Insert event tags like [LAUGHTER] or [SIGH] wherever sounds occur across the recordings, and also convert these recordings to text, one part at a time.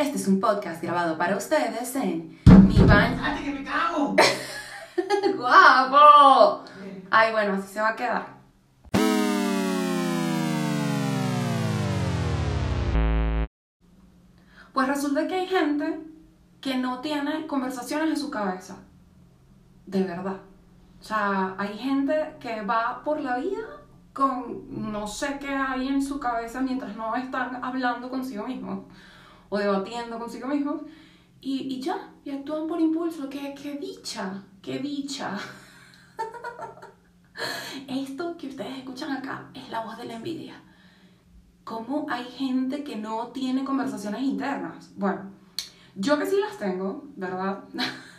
Este es un podcast grabado para ustedes en mi baño. ¡Cállate que me cago! [LAUGHS] ¡Guapo! Ay, bueno, así se va a quedar. Pues resulta que hay gente que no tiene conversaciones en su cabeza. De verdad. O sea, hay gente que va por la vida con no sé qué hay en su cabeza mientras no están hablando consigo mismos o debatiendo consigo mismos y, y ya, y actúan por impulso. ¡Qué, qué dicha! ¡Qué dicha! [LAUGHS] Esto que ustedes escuchan acá es la voz de la envidia. ¿Cómo hay gente que no tiene conversaciones internas? Bueno, yo que sí las tengo, ¿verdad?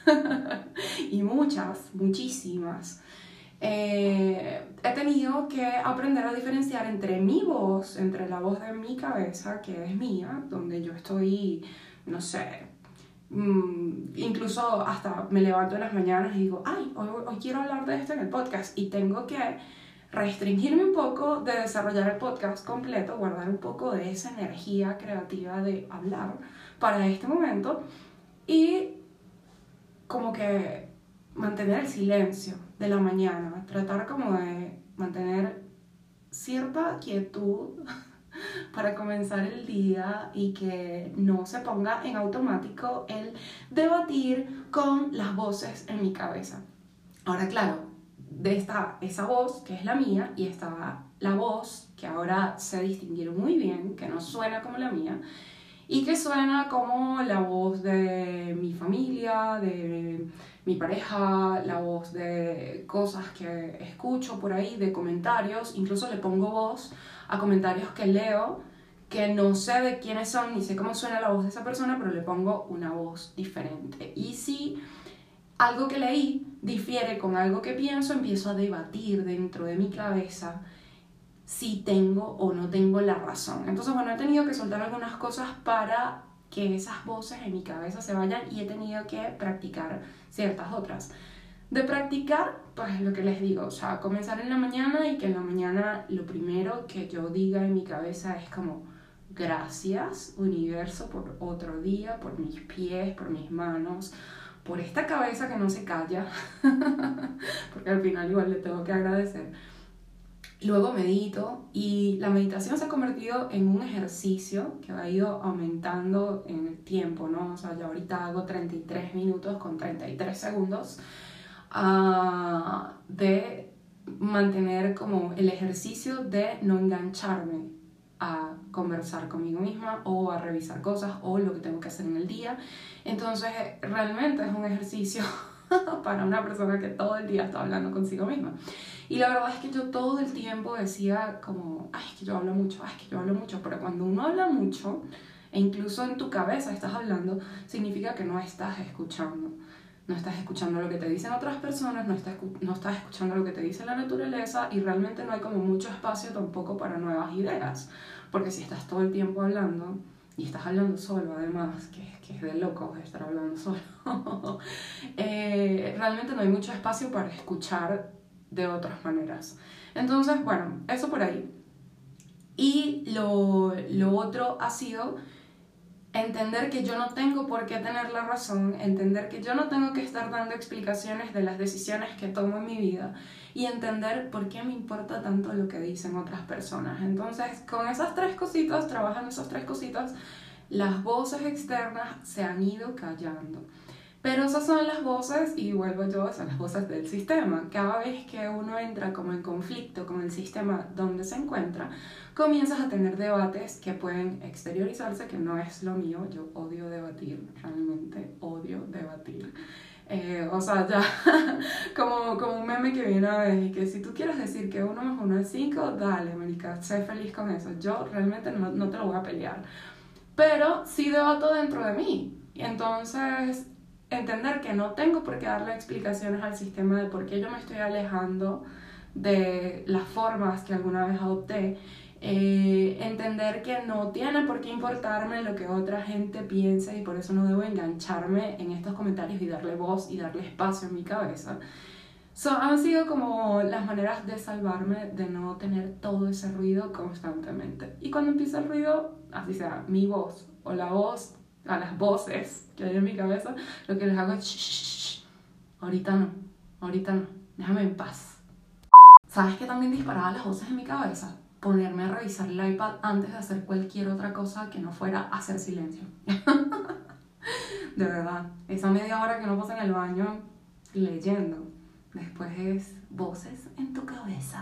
[LAUGHS] y muchas, muchísimas. Eh, he tenido que aprender a diferenciar entre mi voz, entre la voz de mi cabeza, que es mía, donde yo estoy, no sé, mm, incluso hasta me levanto en las mañanas y digo, ay, hoy, hoy quiero hablar de esto en el podcast y tengo que restringirme un poco de desarrollar el podcast completo, guardar un poco de esa energía creativa de hablar para este momento y como que mantener el silencio de la mañana, tratar como de mantener cierta quietud [LAUGHS] para comenzar el día y que no se ponga en automático el debatir con las voces en mi cabeza. Ahora, claro, de esta, esa voz que es la mía y estaba la voz que ahora sé distinguir muy bien, que no suena como la mía y que suena como la voz de mi familia, de mi pareja, la voz de cosas que escucho por ahí, de comentarios, incluso le pongo voz a comentarios que leo que no sé de quiénes son ni sé cómo suena la voz de esa persona, pero le pongo una voz diferente. Y si algo que leí difiere con algo que pienso, empiezo a debatir dentro de mi cabeza si tengo o no tengo la razón. Entonces, bueno, he tenido que soltar algunas cosas para que esas voces en mi cabeza se vayan y he tenido que practicar ciertas otras. De practicar, pues lo que les digo, o sea, comenzar en la mañana y que en la mañana lo primero que yo diga en mi cabeza es como, gracias universo por otro día, por mis pies, por mis manos, por esta cabeza que no se calla, [LAUGHS] porque al final igual le tengo que agradecer. Luego medito y la meditación se ha convertido en un ejercicio que ha ido aumentando en el tiempo, ¿no? O sea, yo ahorita hago 33 minutos con 33 segundos uh, de mantener como el ejercicio de no engancharme a conversar conmigo misma o a revisar cosas o lo que tengo que hacer en el día. Entonces, realmente es un ejercicio [LAUGHS] [LAUGHS] para una persona que todo el día está hablando consigo misma. Y la verdad es que yo todo el tiempo decía como, ay, es que yo hablo mucho, ay, es que yo hablo mucho, pero cuando uno habla mucho, e incluso en tu cabeza estás hablando, significa que no estás escuchando. No estás escuchando lo que te dicen otras personas, no estás, no estás escuchando lo que te dice la naturaleza y realmente no hay como mucho espacio tampoco para nuevas ideas. Porque si estás todo el tiempo hablando, y estás hablando solo además, que, que es de loco estar hablando solo, [LAUGHS] eh, realmente no hay mucho espacio para escuchar de otras maneras. Entonces, bueno, eso por ahí. Y lo, lo otro ha sido entender que yo no tengo por qué tener la razón, entender que yo no tengo que estar dando explicaciones de las decisiones que tomo en mi vida y entender por qué me importa tanto lo que dicen otras personas. Entonces, con esas tres cositas, trabajando esas tres cositas, las voces externas se han ido callando. Pero esas son las voces, y vuelvo yo, son las voces del sistema. Cada vez que uno entra como en conflicto con el sistema donde se encuentra, comienzas a tener debates que pueden exteriorizarse, que no es lo mío. Yo odio debatir, realmente odio debatir. Eh, o sea, ya [LAUGHS] como, como un meme que viene a ver y que si tú quieres decir que uno más uno es cinco, dale, marica, sé feliz con eso. Yo realmente no, no te lo voy a pelear. Pero sí debato dentro de mí. Entonces entender que no tengo por qué darle explicaciones al sistema de por qué yo me estoy alejando de las formas que alguna vez adopté, eh, entender que no tiene por qué importarme lo que otra gente piense y por eso no debo engancharme en estos comentarios y darle voz y darle espacio en mi cabeza. Son, han sido como las maneras de salvarme de no tener todo ese ruido constantemente. Y cuando empieza el ruido, así sea, mi voz o la voz a las voces que hay en mi cabeza, lo que les hago es, shh, ahorita no, ahorita no, déjame en paz. ¿Sabes qué también disparaba las voces en mi cabeza? Ponerme a revisar el iPad antes de hacer cualquier otra cosa que no fuera hacer silencio. [LAUGHS] de verdad, esa media hora que no pasa en el baño leyendo, después es voces en tu cabeza.